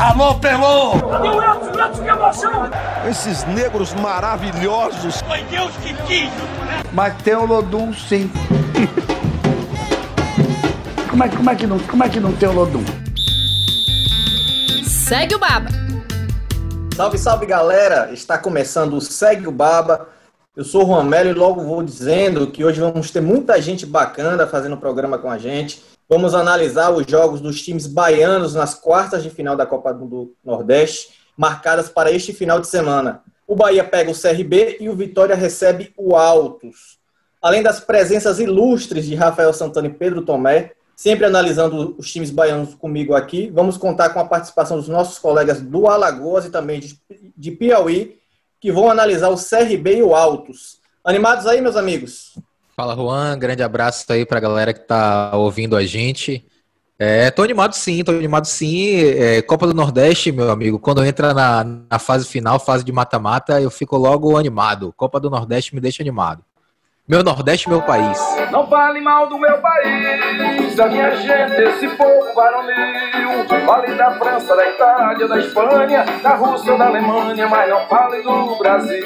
Alô, Pelô! Edson? Edson, que emoção! Esses negros maravilhosos. Foi Deus que quis, Mas tem o Lodum, sim. como, é, como, é que não, como é que não tem o Lodum? Segue o Baba. Salve, salve galera! Está começando o Segue o Baba. Eu sou o Juan Melo e logo vou dizendo que hoje vamos ter muita gente bacana fazendo o programa com a gente. Vamos analisar os jogos dos times baianos nas quartas de final da Copa do Nordeste, marcadas para este final de semana. O Bahia pega o CRB e o Vitória recebe o Altos. Além das presenças ilustres de Rafael Santana e Pedro Tomé, sempre analisando os times baianos comigo aqui, vamos contar com a participação dos nossos colegas do Alagoas e também de, Piauí, que vão analisar o CRB e o Altos. Animados aí, meus amigos? Fala, Juan. Grande abraço aí pra galera que tá ouvindo a gente. É, tô animado sim, tô animado sim. É, Copa do Nordeste, meu amigo, quando entra na, na fase final, fase de mata-mata, eu fico logo animado. Copa do Nordeste me deixa animado. Meu Nordeste, meu país. Não fale mal do meu país, a minha gente, esse povo varonil. Fale da França, da Itália, da Espanha, da Rússia, da Alemanha, mas não fale do Brasil.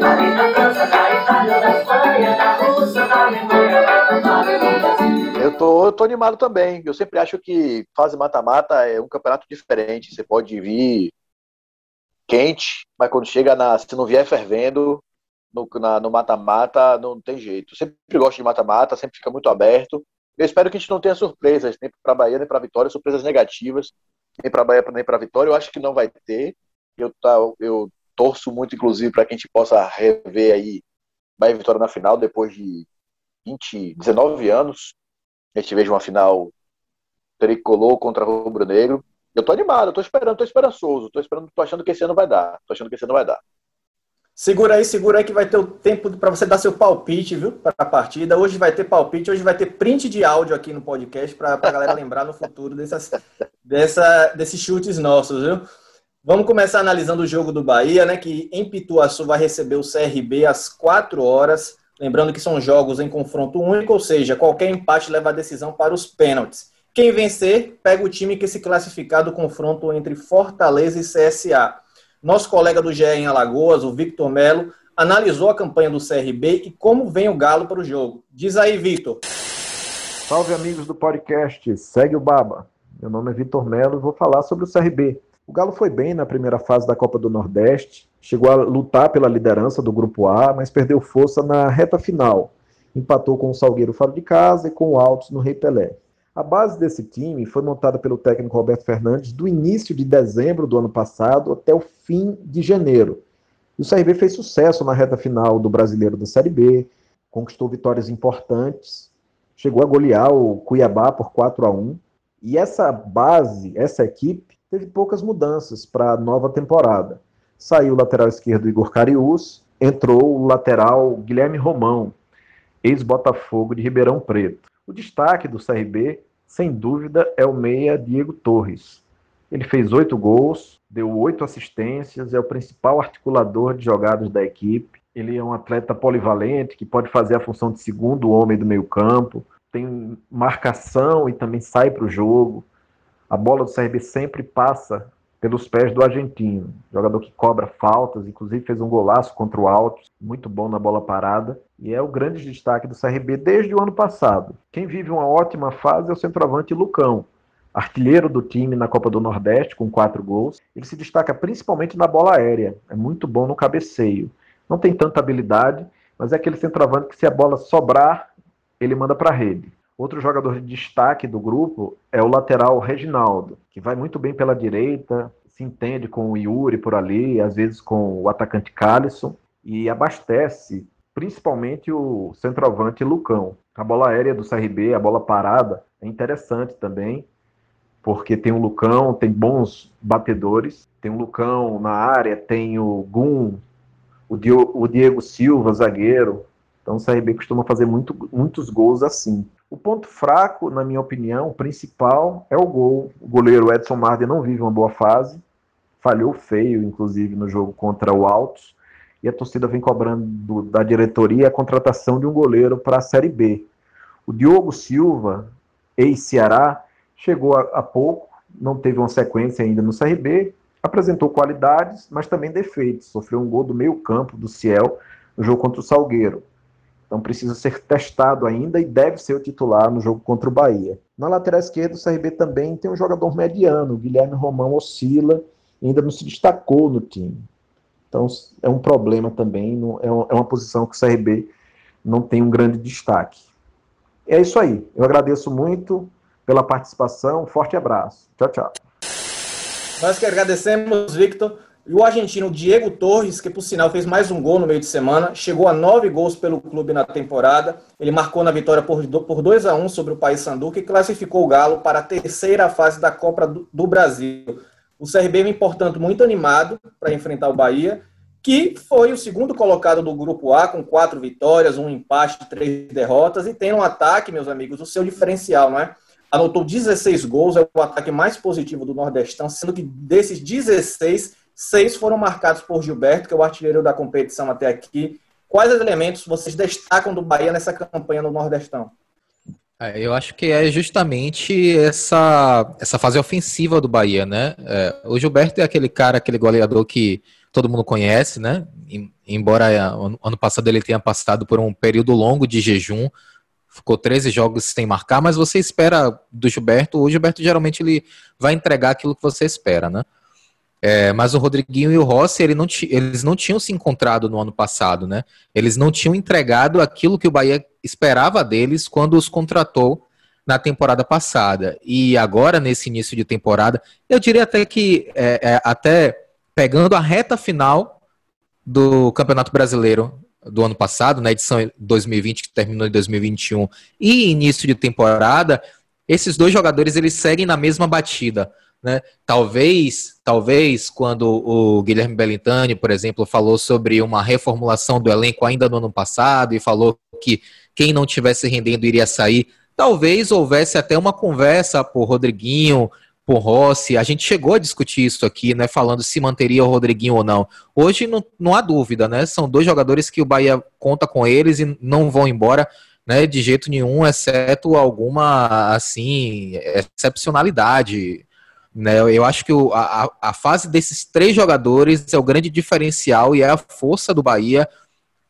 Fale da França, da Itália, da Espanha, da Rússia, da Alemanha, mas não fale do Brasil. Eu tô, eu tô animado também. Eu sempre acho que fase mata-mata é um campeonato diferente. Você pode vir quente, mas quando chega na. Se não vier fervendo, no, na, no mata-mata não tem jeito. Sempre gosto de mata-mata, sempre fica muito aberto. Eu espero que a gente não tenha surpresas, nem para Bahia, nem para Vitória, surpresas negativas, nem para Bahia, nem para Vitória. Eu acho que não vai ter. Eu, tá, eu torço muito, inclusive, para que a gente possa rever aí Bahia e Vitória na final, depois de 20, 19 anos. A gente veja uma final tricolor contra rubro negro. Eu tô animado, eu tô esperando, tô esperançoso, tô esperando, tô achando que esse ano vai dar. Tô achando que esse ano vai dar. Segura aí, segura aí que vai ter o tempo para você dar seu palpite, viu? Para a partida. Hoje vai ter palpite, hoje vai ter print de áudio aqui no podcast para a galera lembrar no futuro dessas, dessa, desses chutes nossos, viu? Vamos começar analisando o jogo do Bahia, né? Que em Pituaçu vai receber o CRB às 4 horas. Lembrando que são jogos em confronto único, ou seja, qualquer empate leva a decisão para os pênaltis. Quem vencer, pega o time que se classificar do confronto entre Fortaleza e CSA. Nosso colega do GE em Alagoas, o Victor Melo, analisou a campanha do CRB e como vem o Galo para o jogo. Diz aí, Victor. Salve, amigos do podcast. Segue o Baba. Meu nome é Vitor Melo e vou falar sobre o CRB. O Galo foi bem na primeira fase da Copa do Nordeste, chegou a lutar pela liderança do Grupo A, mas perdeu força na reta final. Empatou com o Salgueiro fora de casa e com o Altos no Rei Pelé. A base desse time foi montada pelo técnico Roberto Fernandes do início de dezembro do ano passado até o fim de janeiro. E o CRB fez sucesso na reta final do Brasileiro da Série B, conquistou vitórias importantes, chegou a golear o Cuiabá por 4 a 1 e essa base, essa equipe, teve poucas mudanças para a nova temporada. Saiu o lateral esquerdo Igor Cariús, entrou o lateral Guilherme Romão, ex-Botafogo de Ribeirão Preto. O destaque do CRB, sem dúvida, é o meia Diego Torres. Ele fez oito gols, deu oito assistências, é o principal articulador de jogadas da equipe. Ele é um atleta polivalente que pode fazer a função de segundo homem do meio-campo, tem marcação e também sai para o jogo. A bola do CRB sempre passa pelos pés do argentino, jogador que cobra faltas, inclusive fez um golaço contra o Altos, muito bom na bola parada, e é o grande destaque do CRB desde o ano passado. Quem vive uma ótima fase é o centroavante Lucão, artilheiro do time na Copa do Nordeste, com quatro gols. Ele se destaca principalmente na bola aérea, é muito bom no cabeceio. Não tem tanta habilidade, mas é aquele centroavante que se a bola sobrar, ele manda para a rede. Outro jogador de destaque do grupo é o lateral Reginaldo, que vai muito bem pela direita, se entende com o Yuri por ali, às vezes com o atacante Calisson, e abastece principalmente o centroavante Lucão. A bola aérea do CRB, a bola parada, é interessante também, porque tem o Lucão, tem bons batedores, tem o Lucão na área, tem o Gum, o Diego Silva, zagueiro. Então o CRB costuma fazer muito, muitos gols assim. O ponto fraco, na minha opinião, o principal é o gol. O goleiro Edson Marden não vive uma boa fase, falhou feio, inclusive, no jogo contra o Altos, e a torcida vem cobrando do, da diretoria a contratação de um goleiro para a Série B. O Diogo Silva, ex-Ceará, chegou há pouco, não teve uma sequência ainda no CRB, apresentou qualidades, mas também defeitos. Sofreu um gol do meio campo do Ciel no jogo contra o Salgueiro. Então precisa ser testado ainda e deve ser o titular no jogo contra o Bahia. Na lateral esquerda, o CRB também tem um jogador mediano. O Guilherme Romão oscila ainda não se destacou no time. Então é um problema também, é, é uma posição que o CRB não tem um grande destaque. É isso aí. Eu agradeço muito pela participação. Um forte abraço. Tchau, tchau. Nós que agradecemos, Victor. E o argentino Diego Torres, que por sinal fez mais um gol no meio de semana, chegou a nove gols pelo clube na temporada. Ele marcou na vitória por, por 2 a 1 sobre o Paysandu, que classificou o Galo para a terceira fase da Copa do, do Brasil. O CRB vem, portanto, muito animado para enfrentar o Bahia, que foi o segundo colocado do Grupo A, com quatro vitórias, um empate, três derrotas, e tem um ataque, meus amigos, o seu diferencial, não é? Anotou 16 gols, é o ataque mais positivo do Nordestão, sendo que desses 16 Seis foram marcados por Gilberto, que é o artilheiro da competição até aqui. Quais elementos vocês destacam do Bahia nessa campanha no Nordestão? É, eu acho que é justamente essa, essa fase ofensiva do Bahia, né? É, o Gilberto é aquele cara, aquele goleador que todo mundo conhece, né? Embora ano passado ele tenha passado por um período longo de jejum, ficou 13 jogos sem marcar, mas você espera do Gilberto, o Gilberto geralmente ele vai entregar aquilo que você espera, né? É, mas o Rodriguinho e o Rossi, ele não eles não tinham se encontrado no ano passado, né? Eles não tinham entregado aquilo que o Bahia esperava deles quando os contratou na temporada passada. E agora, nesse início de temporada, eu diria até que, é, é, até pegando a reta final do Campeonato Brasileiro do ano passado, na edição 2020, que terminou em 2021, e início de temporada, esses dois jogadores eles seguem na mesma batida. Né? Talvez, talvez quando o Guilherme Bellintani, por exemplo, falou sobre uma reformulação do elenco ainda no ano passado e falou que quem não tivesse rendendo iria sair, talvez houvesse até uma conversa por Rodriguinho, por Rossi. A gente chegou a discutir isso aqui, né? Falando se manteria o Rodriguinho ou não. Hoje não, não há dúvida, né? São dois jogadores que o Bahia conta com eles e não vão embora. Né, de jeito nenhum, exceto alguma assim excepcionalidade né? Eu acho que o, a, a fase desses três jogadores é o grande diferencial e é a força do Bahia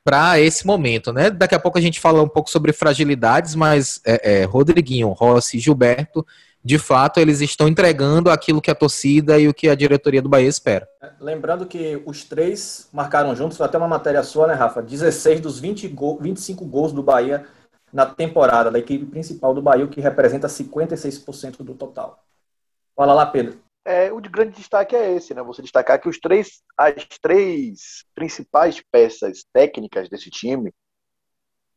para esse momento. Né? Daqui a pouco a gente fala um pouco sobre fragilidades, mas é, é, Rodriguinho, Rossi e Gilberto, de fato, eles estão entregando aquilo que a torcida e o que a diretoria do Bahia espera. Lembrando que os três marcaram juntos, até uma matéria sua, né, Rafa? 16 dos 20 gol, 25 gols do Bahia na temporada, da equipe principal do Bahia, que representa 56% do total. Fala lá, Pedro. É, o de grande destaque é esse, né? Você destacar que os três, as três principais peças técnicas desse time,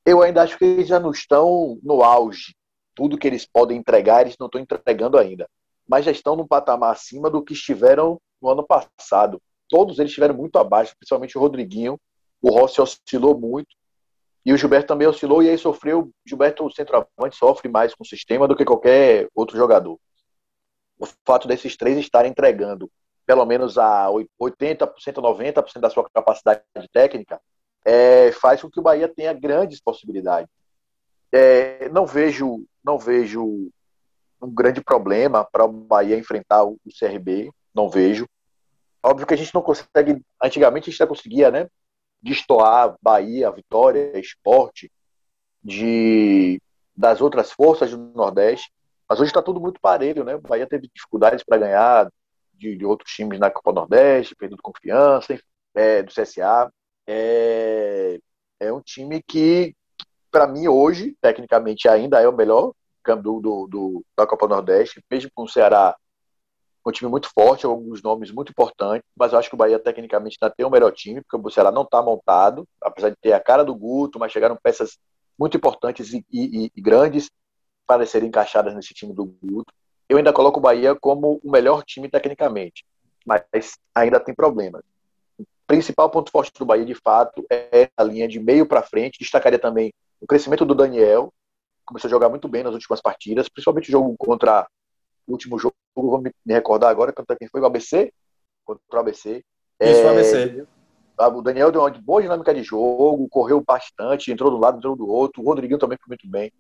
eu ainda acho que eles já não estão no auge. Tudo que eles podem entregar, eles não estão entregando ainda. Mas já estão num patamar acima do que estiveram no ano passado. Todos eles estiveram muito abaixo, principalmente o Rodriguinho. O Rossi oscilou muito. E o Gilberto também oscilou e aí sofreu. Gilberto, o centroavante, sofre mais com o sistema do que qualquer outro jogador o fato desses três estarem entregando pelo menos a 80%, 90% da sua capacidade técnica, é, faz com que o Bahia tenha grandes possibilidades. É, não vejo não vejo um grande problema para o Bahia enfrentar o CRB, não vejo. Óbvio que a gente não consegue, antigamente a gente já conseguia, né, destoar Bahia, Vitória, Esporte de das outras forças do Nordeste. Mas hoje está tudo muito parelho, né? O Bahia teve dificuldades para ganhar de, de, outros times na Copa Nordeste, perdendo confiança, é, do CSA. É, é um time que, para mim, hoje, tecnicamente, ainda é o melhor do, do, do, da Copa Nordeste, mesmo com o Ceará um time muito forte, alguns nomes muito importantes, mas eu acho que o Bahia tecnicamente ainda tem o melhor time, porque o Ceará não está montado, apesar de ter a cara do Guto, mas chegaram peças muito importantes e, e, e grandes para serem encaixadas nesse time do Guto. Eu ainda coloco o Bahia como o melhor time tecnicamente, mas ainda tem problemas. O principal ponto forte do Bahia, de fato, é a linha de meio para frente. Destacaria também o crescimento do Daniel, começou a jogar muito bem nas últimas partidas, principalmente o jogo contra o último jogo, vou me recordar agora, contra quem foi o ABC? Contra o ABC. Isso, é, o ABC. O Daniel deu uma boa dinâmica de jogo, correu bastante, entrou do lado, entrou do outro. O Rodriguinho também foi muito bem.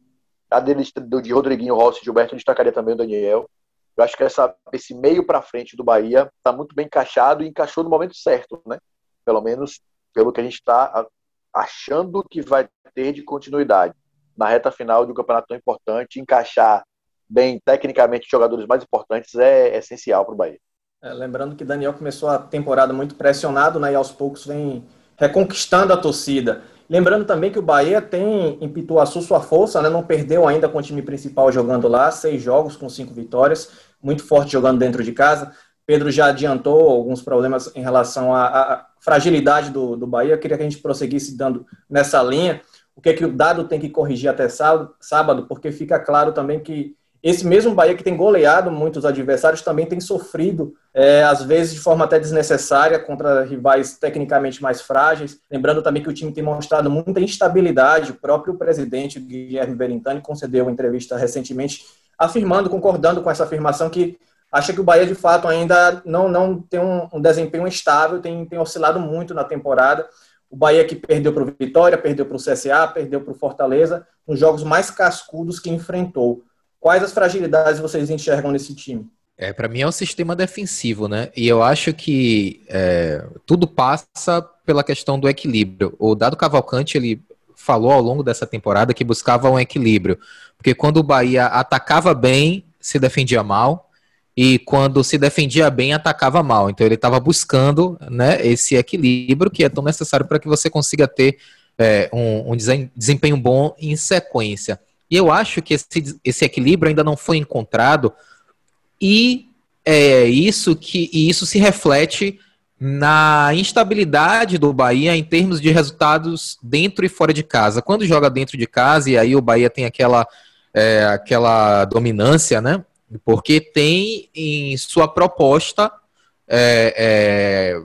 A dele de Rodriguinho Rossi e Gilberto destacaria também o Daniel. Eu acho que essa, esse meio para frente do Bahia está muito bem encaixado e encaixou no momento certo, né? Pelo menos pelo que a gente está achando que vai ter de continuidade na reta final de um campeonato tão importante, encaixar bem tecnicamente jogadores mais importantes é, é essencial para o Bahia. É, lembrando que Daniel começou a temporada muito pressionado, né, e aos poucos vem reconquistando a torcida. Lembrando também que o Bahia tem em Pituaçu sua força, né, não perdeu ainda com o time principal jogando lá, seis jogos com cinco vitórias, muito forte jogando dentro de casa. Pedro já adiantou alguns problemas em relação à, à fragilidade do, do Bahia. Eu queria que a gente prosseguisse dando nessa linha. O que é que o dado tem que corrigir até sábado, sábado porque fica claro também que esse mesmo Bahia que tem goleado muitos adversários também tem sofrido, é, às vezes de forma até desnecessária, contra rivais tecnicamente mais frágeis. Lembrando também que o time tem mostrado muita instabilidade. O próprio presidente, Guilherme Berintani, concedeu uma entrevista recentemente afirmando, concordando com essa afirmação que acha que o Bahia de fato ainda não, não tem um, um desempenho estável, tem, tem oscilado muito na temporada. O Bahia que perdeu para o Vitória, perdeu para o CSA, perdeu para o Fortaleza, nos jogos mais cascudos que enfrentou. Quais as fragilidades vocês enxergam nesse time? É, para mim é um sistema defensivo, né? E eu acho que é, tudo passa pela questão do equilíbrio. O Dado Cavalcante ele falou ao longo dessa temporada que buscava um equilíbrio, porque quando o Bahia atacava bem, se defendia mal, e quando se defendia bem, atacava mal. Então ele estava buscando, né, esse equilíbrio que é tão necessário para que você consiga ter é, um, um desempenho bom em sequência. E eu acho que esse, esse equilíbrio ainda não foi encontrado e é isso que e isso se reflete na instabilidade do Bahia em termos de resultados dentro e fora de casa. Quando joga dentro de casa, e aí o Bahia tem aquela, é, aquela dominância, né? Porque tem em sua proposta é, é,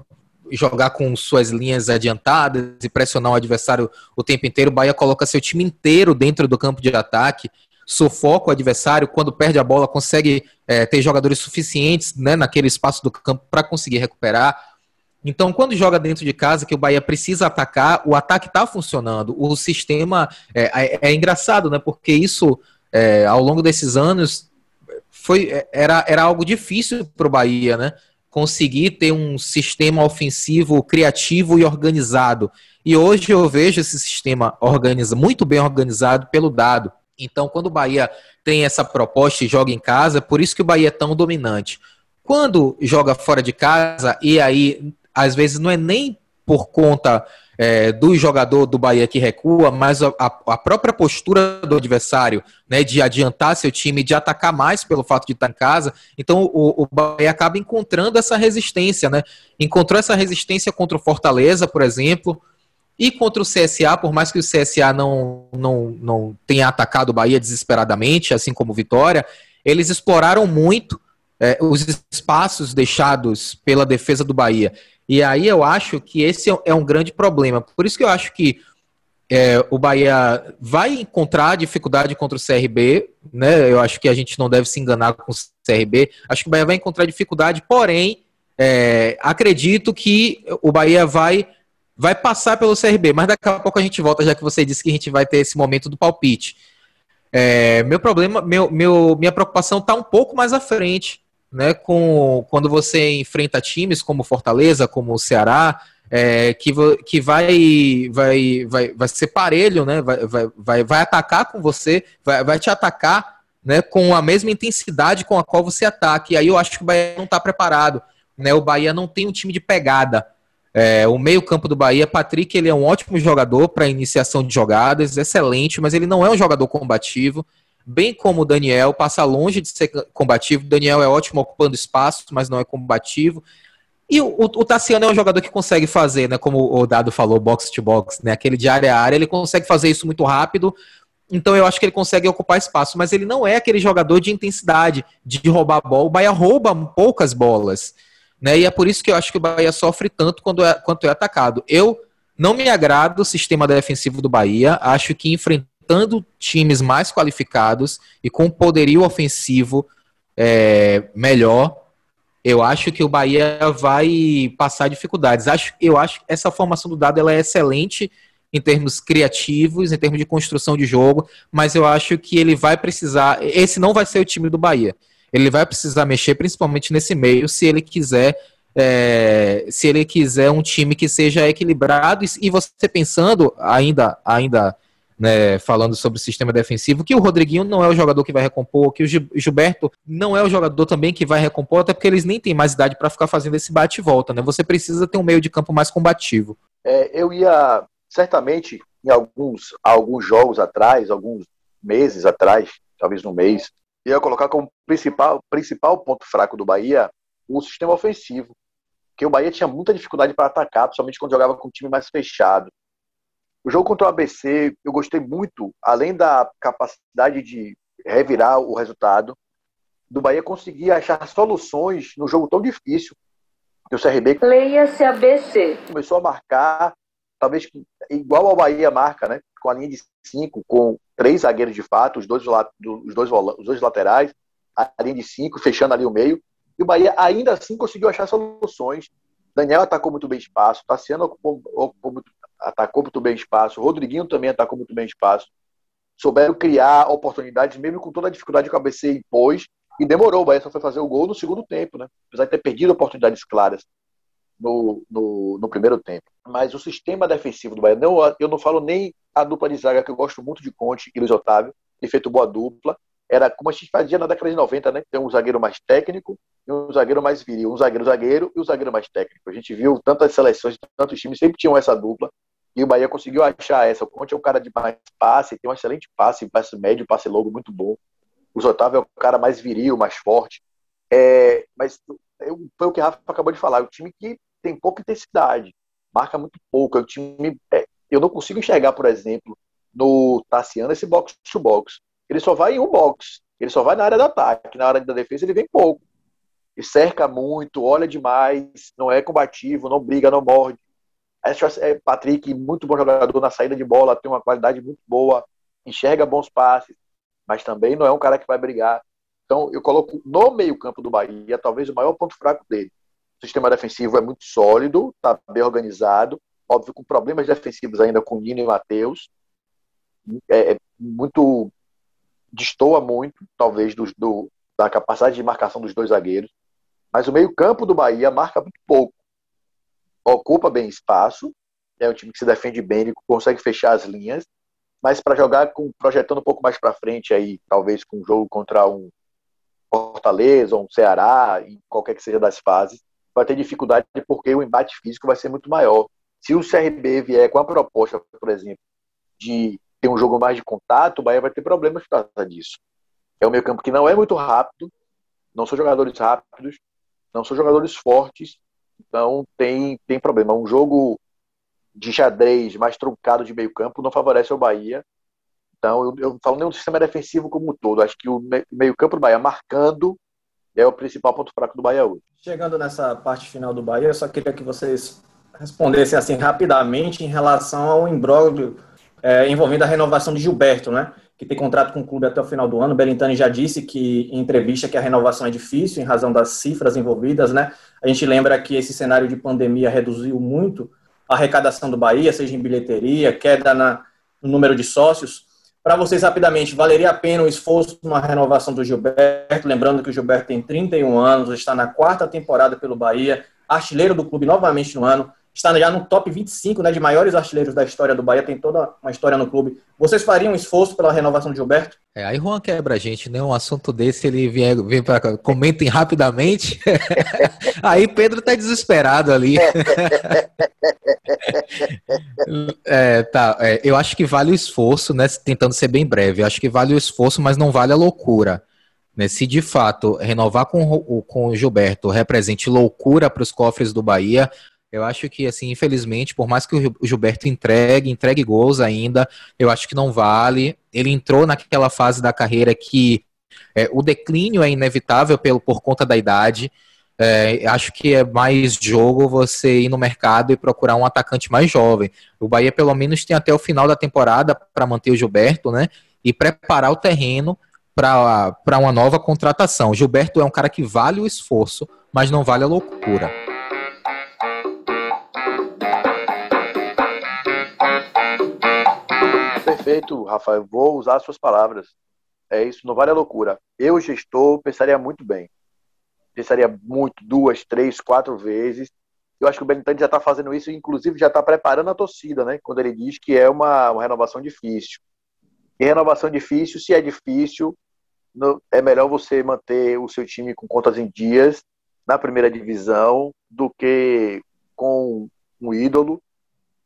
jogar com suas linhas adiantadas e pressionar o adversário o tempo inteiro. O Bahia coloca seu time inteiro dentro do campo de ataque, sufoca o adversário. Quando perde a bola, consegue é, ter jogadores suficientes né, naquele espaço do campo para conseguir recuperar. Então, quando joga dentro de casa, que o Bahia precisa atacar, o ataque está funcionando. O sistema é, é, é, engraçado, né? Porque isso, é, ao longo desses anos, foi é, era, era algo difícil para o Bahia, né? Conseguir ter um sistema ofensivo criativo e organizado. E hoje eu vejo esse sistema organiza, muito bem organizado pelo dado. Então, quando o Bahia tem essa proposta e joga em casa, por isso que o Bahia é tão dominante. Quando joga fora de casa, e aí, às vezes, não é nem por conta é, do jogador do Bahia que recua, mas a, a, própria postura do adversário, né, de adiantar seu time, de atacar mais pelo fato de estar em casa. Então o, o Bahia acaba encontrando essa resistência, né? Encontrou essa resistência contra o Fortaleza, por exemplo, e contra o CSA, por mais que o CSA não, não, não tenha atacado o Bahia desesperadamente, assim como o Vitória, eles exploraram muito é, os espaços deixados pela defesa do Bahia. E aí eu acho que esse é um grande problema. Por isso que eu acho que é, o Bahia vai encontrar dificuldade contra o CRB, né? Eu acho que a gente não deve se enganar com o CRB. Acho que o Bahia vai encontrar dificuldade, porém, é, acredito que o Bahia vai vai passar pelo CRB, mas daqui a pouco a gente volta, já que você disse que a gente vai ter esse momento do palpite. É, meu problema, meu, meu, minha preocupação está um pouco mais à frente né, com, quando você enfrenta times como Fortaleza, como o Ceará, é, que, que vai, vai, vai, vai ser parelho, né, vai, vai, vai, atacar com você, vai, vai te atacar né, com a mesma intensidade com a qual você ataca. E aí eu acho que o Bahia não está preparado. Né, o Bahia não tem um time de pegada. É, o meio-campo do Bahia, Patrick, ele é um ótimo jogador para iniciação de jogadas, excelente, mas ele não é um jogador combativo bem como Daniel, passa longe de ser combativo. Daniel é ótimo ocupando espaço, mas não é combativo. E o, o, o, Tassiano é um jogador que consegue fazer, né? Como o Dado falou, box to box, né? Aquele de área a área, ele consegue fazer isso muito rápido. Então eu acho que ele consegue ocupar espaço, mas ele não é aquele jogador de intensidade, de roubar a bola. O Bahia rouba poucas bolas, né? E é por isso que eu acho que o Bahia sofre tanto quando é, quanto é atacado. Eu não me agrada o sistema defensivo do Bahia. Acho que enfrentar enfrentando times mais qualificados e com poderio ofensivo é, melhor, eu acho que o Bahia vai passar dificuldades. Acho, eu acho que essa formação do dado ela é excelente em termos criativos, em termos de construção de jogo, mas eu acho que ele vai precisar. Esse não vai ser o time do Bahia. ele vai precisar mexer principalmente nesse meio se ele quiser é, se ele quiser um time que seja equilibrado e você pensando ainda ainda né, falando sobre o sistema defensivo, que o Rodriguinho não é o jogador que vai recompor, que o Gilberto não é o jogador também que vai recompor, até porque eles nem têm mais idade para ficar fazendo esse bate e volta, né? Você precisa ter um meio de campo mais combativo. É, eu ia certamente em alguns alguns jogos atrás, alguns meses atrás, talvez no mês, ia colocar como principal principal ponto fraco do Bahia o sistema ofensivo, que o Bahia tinha muita dificuldade para atacar, principalmente quando jogava com um time mais fechado. O jogo contra o ABC, eu gostei muito, além da capacidade de revirar o resultado, do Bahia conseguir achar soluções no jogo tão difícil. Que o CRB. Leia-se ABC. Começou a marcar, talvez igual ao Bahia marca, né? Com a linha de cinco, com três zagueiros de fato, os dois, os dois, os dois laterais, a linha de cinco, fechando ali o meio. E o Bahia ainda assim conseguiu achar soluções. Daniel atacou muito bem espaço, Tassiano ocupou, ocupou muito, atacou muito bem espaço, o Rodriguinho também atacou muito bem espaço. Souberam criar oportunidades, mesmo com toda a dificuldade que o ABC impôs, e demorou. O Bahia só foi fazer o gol no segundo tempo, né? Apesar de ter perdido oportunidades claras no, no, no primeiro tempo. Mas o sistema defensivo do Bahia, não, eu não falo nem a dupla de zaga, que eu gosto muito de Conte e Luiz Otávio, tem feito boa dupla. Era como a gente fazia na década de 90, né? Tem um zagueiro mais técnico e um zagueiro mais viril. Um zagueiro zagueiro e um zagueiro mais técnico. A gente viu tantas seleções, tantos times sempre tinham essa dupla. E o Bahia conseguiu achar essa. O Conte é um cara de mais passe, tem um excelente passe, passe médio, passe longo muito bom. O Otávio é um cara mais viril, mais forte. É, mas foi o que o Rafa acabou de falar. É um time que tem pouca intensidade, marca muito pouco. É um time. É, eu não consigo enxergar, por exemplo, no Tassiano esse box to box. Ele só vai em um box. Ele só vai na área do ataque. Na área da defesa ele vem pouco. Ele cerca muito, olha demais, não é combativo, não briga, não morde. É, Patrick, muito bom jogador na saída de bola, tem uma qualidade muito boa, enxerga bons passes, mas também não é um cara que vai brigar. Então, eu coloco no meio-campo do Bahia, talvez o maior ponto fraco dele. O sistema defensivo é muito sólido, está bem organizado, óbvio, com problemas defensivos ainda com Nino e Matheus. É, é, muito. destoa muito, talvez, do, do, da capacidade de marcação dos dois zagueiros. Mas o meio-campo do Bahia marca muito pouco ocupa bem espaço, é um time que se defende bem, ele consegue fechar as linhas, mas para jogar com projetando um pouco mais para frente aí, talvez com um jogo contra um Fortaleza ou um Ceará, em qualquer que seja das fases, vai ter dificuldade porque o embate físico vai ser muito maior. Se o CRB vier com a proposta, por exemplo, de ter um jogo mais de contato, o Bahia vai ter problemas por causa disso. É um meio campo que não é muito rápido, não são jogadores rápidos, não são jogadores fortes, então tem, tem problema. Um jogo de xadrez mais truncado de meio campo não favorece o Bahia. Então eu, eu falo nem do sistema defensivo como um todo. Acho que o meio campo do Bahia marcando é o principal ponto fraco do Bahia hoje. Chegando nessa parte final do Bahia, eu só queria que vocês respondessem assim rapidamente em relação ao imbróglio é, envolvendo a renovação de Gilberto, né? Que tem contrato com o clube até o final do ano. Belintani já disse que em entrevista que a renovação é difícil em razão das cifras envolvidas, né? A gente lembra que esse cenário de pandemia reduziu muito a arrecadação do Bahia, seja em bilheteria, queda na, no número de sócios. Para vocês, rapidamente, valeria a pena o esforço numa renovação do Gilberto? Lembrando que o Gilberto tem 31 anos, está na quarta temporada pelo Bahia, artilheiro do clube novamente no ano está já no top 25 né, de maiores artilheiros da história do Bahia, tem toda uma história no clube. Vocês fariam um esforço pela renovação de Gilberto? É, aí Juan quebra a gente, né? Um assunto desse, ele vem, vem para comentem rapidamente. aí Pedro tá desesperado ali. é, tá, é, eu acho que vale o esforço, né? Tentando ser bem breve. Eu acho que vale o esforço, mas não vale a loucura. Né, se de fato renovar com, com o Gilberto represente loucura para os cofres do Bahia, eu acho que, assim, infelizmente, por mais que o Gilberto entregue, entregue gols ainda, eu acho que não vale. Ele entrou naquela fase da carreira que é, o declínio é inevitável pelo, por conta da idade. É, acho que é mais jogo você ir no mercado e procurar um atacante mais jovem. O Bahia, pelo menos, tem até o final da temporada para manter o Gilberto, né? E preparar o terreno para uma nova contratação. O Gilberto é um cara que vale o esforço, mas não vale a loucura. Perfeito, Rafael. Vou usar suas palavras. É isso, não vale a loucura. Eu, gestor, pensaria muito bem. Pensaria muito, duas, três, quatro vezes. Eu acho que o Benitani já está fazendo isso, inclusive já está preparando a torcida, né? Quando ele diz que é uma, uma renovação difícil. E renovação difícil, se é difícil, no, é melhor você manter o seu time com contas em dias na primeira divisão do que com um ídolo.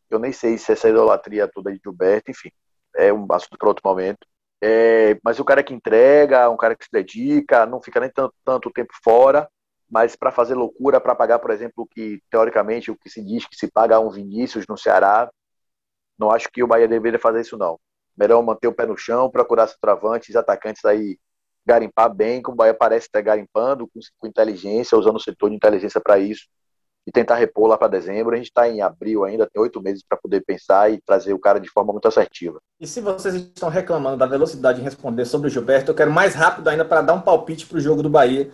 Eu nem sei se essa idolatria toda de Gilberto, enfim, é um assunto para outro momento. É, mas o cara que entrega, um cara que se dedica, não fica nem tanto, tanto tempo fora, mas para fazer loucura, para pagar, por exemplo, o que teoricamente o que se diz que se paga um Vinícius no Ceará, não acho que o Bahia deveria fazer isso não. Melhor manter o pé no chão, procurar travantes, atacantes aí garimpar bem, como o Bahia parece estar garimpando, com, com inteligência, usando o setor de inteligência para isso, e tentar repor lá para dezembro. A gente está em abril ainda, tem oito meses para poder pensar e trazer o cara de forma muito assertiva. E se vocês estão reclamando da velocidade em responder sobre o Gilberto, eu quero mais rápido ainda para dar um palpite para o jogo do Bahia.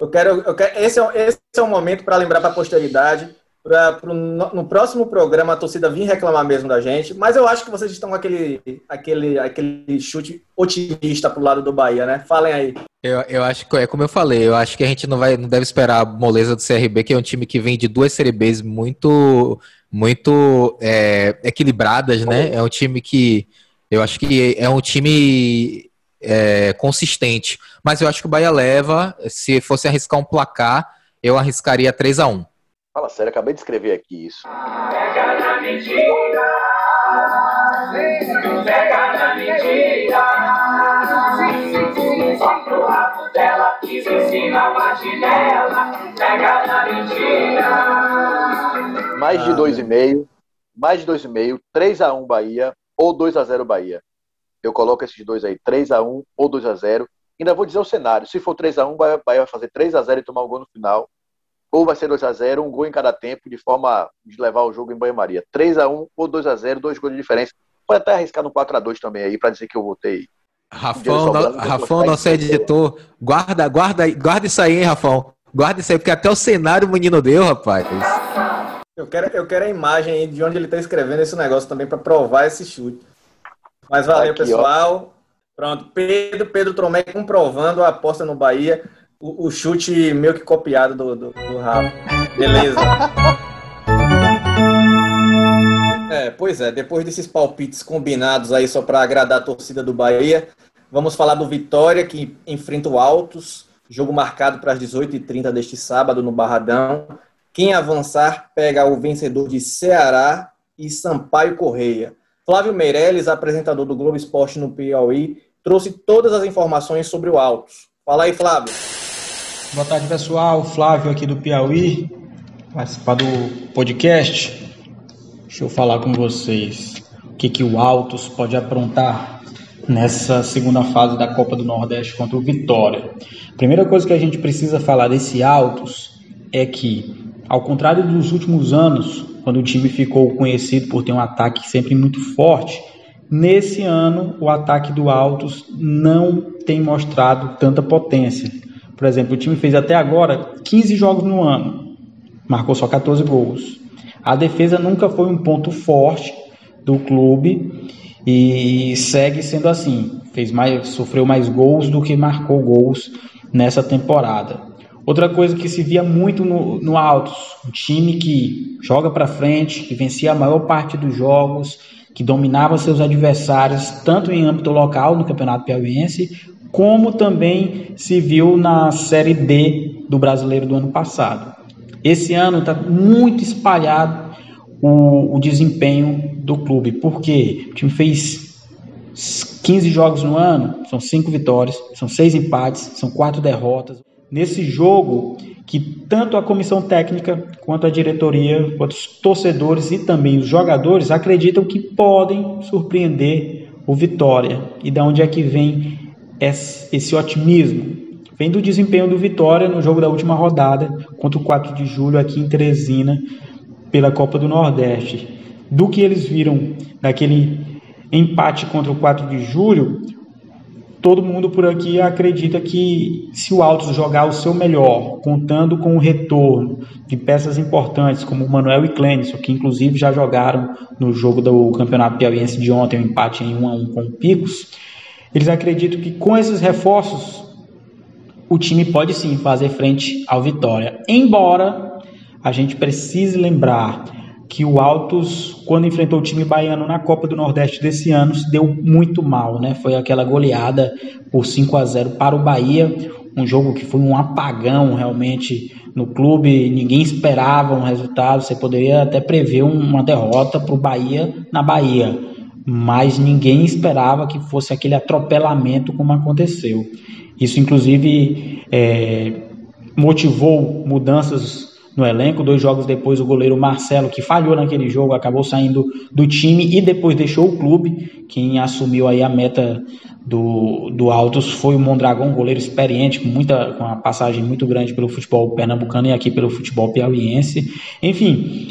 Eu quero, eu quero esse, é, esse é um momento para lembrar para a posteridade para no próximo programa a torcida vir reclamar mesmo da gente, mas eu acho que vocês estão com aquele, aquele, aquele chute otimista pro lado do Bahia, né? Falem aí. Eu, eu acho que é como eu falei, eu acho que a gente não vai não deve esperar a moleza do CRB, que é um time que vem de duas Série Bs muito muito é, equilibradas, né? É um time que eu acho que é um time é, consistente, mas eu acho que o Bahia leva, se fosse arriscar um placar, eu arriscaria 3 a 1 Fala sério, acabei de escrever aqui isso. Pega na mentira, pega na mentira. Sopra o rabo dela, diz em cima a Pega na mentira. Mais de 2,5, mais de 2,5, 3x1 Bahia ou 2x0 Bahia. Eu coloco esses dois aí, 3x1 ou 2x0. Ainda vou dizer o cenário. Se for 3x1, Bahia vai fazer 3x0 e tomar o um gol no final ou vai ser 2 a 0 um gol em cada tempo, de forma de levar o jogo em banho-maria. 3 a 1 ou 2 a 0 dois gols de diferença. Pode até arriscar no 4 a 2 também aí, para dizer que eu votei. Rafão, no, Rafão nosso editor, guarda, guarda, guarda isso aí, hein, Rafão? Guarda isso aí, porque até o cenário o menino deu, rapaz. Eu quero, eu quero a imagem aí de onde ele está escrevendo esse negócio também para provar esse chute. Mas valeu, Aqui, pessoal. Ó. Pronto, Pedro, Pedro Tromé comprovando a aposta no Bahia o, o chute meio que copiado do, do, do Rafa. Beleza. É, pois é, depois desses palpites combinados aí só para agradar a torcida do Bahia, vamos falar do Vitória que enfrenta o Altos, jogo marcado para as 18h30 deste sábado no Barradão. Quem avançar pega o vencedor de Ceará e Sampaio Correia. Flávio Meirelles, apresentador do Globo Esporte no Piauí, trouxe todas as informações sobre o Altos. Fala aí, Flávio. Boa tarde, pessoal. Flávio aqui do Piauí, participar do podcast. Deixa eu falar com vocês o que, que o Altos pode aprontar nessa segunda fase da Copa do Nordeste contra o Vitória. Primeira coisa que a gente precisa falar desse Altos é que, ao contrário dos últimos anos, quando o time ficou conhecido por ter um ataque sempre muito forte, nesse ano o ataque do Altos não tem mostrado tanta potência. Por exemplo, o time fez até agora 15 jogos no ano, marcou só 14 gols. A defesa nunca foi um ponto forte do clube e segue sendo assim. Fez mais, sofreu mais gols do que marcou gols nessa temporada. Outra coisa que se via muito no, no Altos, um time que joga para frente, que vencia a maior parte dos jogos, que dominava seus adversários tanto em âmbito local no Campeonato Piauiense, como também se viu na Série D do Brasileiro do ano passado. Esse ano está muito espalhado o, o, desempenho do clube, porque o time fez 15 jogos no ano, são 5 vitórias, são 6 empates, são 4 derrotas. Nesse jogo, que tanto a comissão técnica, quanto a diretoria, quanto os torcedores e também os jogadores acreditam que podem surpreender o Vitória. E da onde é que vem esse otimismo vem do desempenho do Vitória no jogo da última rodada contra o 4 de julho aqui em Teresina pela Copa do Nordeste. Do que eles viram naquele empate contra o 4 de julho, todo mundo por aqui acredita que se o Altos jogar o seu melhor, contando com o retorno de peças importantes como Manuel e Clênison, que inclusive já jogaram no jogo do Campeonato Piauiense de ontem, o um empate em 1 a 1 com o Picos, Eles acreditam que com esses reforços o time pode sim fazer frente ao Vitória. Embora a gente precise lembrar que o Altos, quando enfrentou o time baiano na Copa do Nordeste desse ano, se deu muito mal, né? Foi aquela goleada por 5 a 0 para o Bahia, um jogo que foi um apagão realmente no clube, ninguém esperava um resultado, você poderia até prever uma derrota para o Bahia na Bahia, mas ninguém esperava que fosse aquele atropelamento como aconteceu. Isso, inclusive, é, motivou mudanças no elenco. Dois jogos depois, o goleiro Marcelo, que falhou naquele jogo, acabou saindo do time e depois deixou o clube. Quem assumiu aí a meta do, do Altos foi o Mondragão, um goleiro experiente, com, muita, com uma passagem muito grande pelo futebol pernambucano e aqui pelo futebol piauiense. Enfim,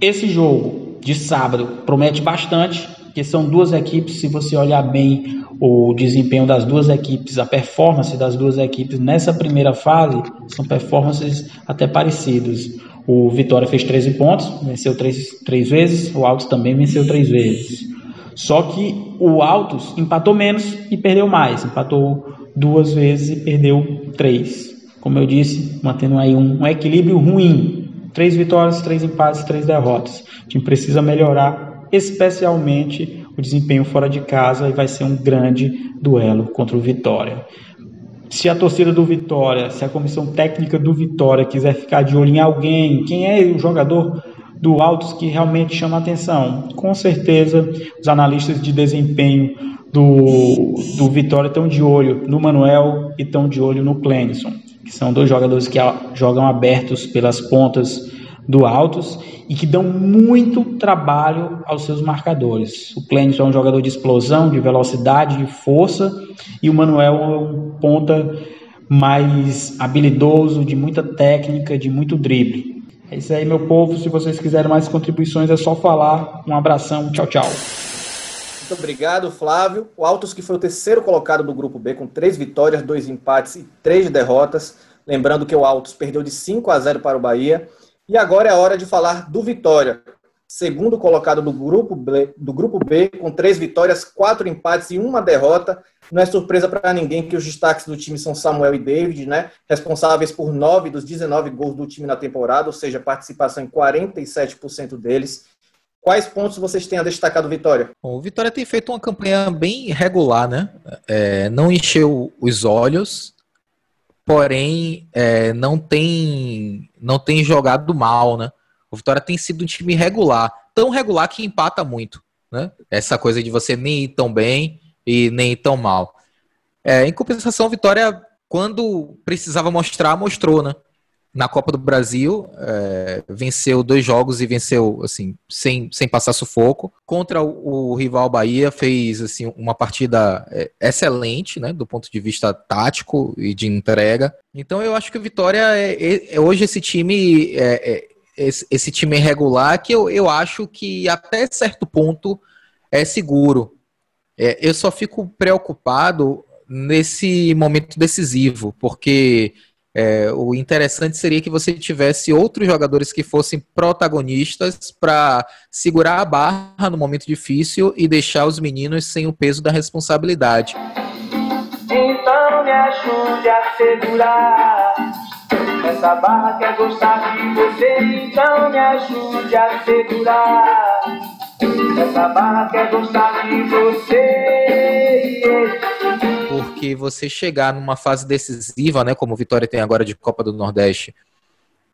esse jogo de sábado promete bastante, porque são duas equipes, se você olhar bem o desempenho das duas equipes, a performance das duas equipes nessa primeira fase, são performances até parecidas. O Vitória fez 13 pontos, venceu três, três vezes, o Altos também venceu três vezes. Só que o Altos empatou menos e perdeu mais, empatou duas vezes e perdeu três. Como eu disse, mantendo aí um, um equilíbrio ruim. Três vitórias, três empates, três derrotas. A gente precisa melhorar especialmente o desempenho fora de casa e vai ser um grande duelo contra o Vitória. Se a torcida do Vitória, se a comissão técnica do Vitória quiser ficar de olho em alguém, quem é o jogador do Altos que realmente chama atenção? Com certeza, os analistas de desempenho do, do Vitória estão de olho no Manuel e estão de olho no Clenison, são dois jogadores que jogam abertos pelas pontas do Altos e que dão muito trabalho aos seus marcadores. O Clênio é um jogador de explosão, de velocidade, de força, e o Manuel é um ponta mais habilidoso, de muita técnica, de muito drible. É isso aí, meu povo. Se vocês quiserem mais contribuições, é só falar. Um abração. Tchau, tchau. Muito obrigado, Flávio. O Altos, que foi o terceiro colocado do grupo B, com três vitórias, dois empates e três derrotas. Lembrando que o Altos perdeu de 5 a 0 para o Bahia. E agora é a hora de falar do Vitória, segundo colocado do grupo B, do grupo B com três vitórias, quatro empates e uma derrota. Não é surpresa para ninguém que os destaques do time são Samuel e David, né? responsáveis por nove dos 19 gols do time na temporada, ou seja, participação em 47% deles. Quais pontos vocês têm a destacar do Vitória? Bom, o Vitória tem feito uma campanha bem regular, né? É, não encheu os olhos, porém é, não tem não tem jogado mal, né? O Vitória tem sido um time regular, tão regular que empata muito, né? Essa coisa de você nem ir tão bem e nem ir tão mal. É, em compensação, o Vitória, quando precisava mostrar, mostrou, né? Na Copa do Brasil, é, venceu dois jogos e venceu assim sem, sem passar sufoco. Contra o, o rival Bahia fez assim uma partida é, excelente, né, do ponto de vista tático e de entrega. Então eu acho que o Vitória é, é, é hoje esse time é, esse, esse, time regular que eu, eu acho que até certo ponto é seguro. eu só fico preocupado nesse momento decisivo, porque é, o interessante seria que você tivesse outros jogadores que fossem protagonistas para segurar a barra no momento difícil e deixar os meninos sem o peso da responsabilidade. Então me ajude a segurar. Essa barra quer gostar de você, então me ajude a segurar. Essa barra quer gostar de você porque você chegar numa fase decisiva, né, como o Vitória tem agora de Copa do Nordeste,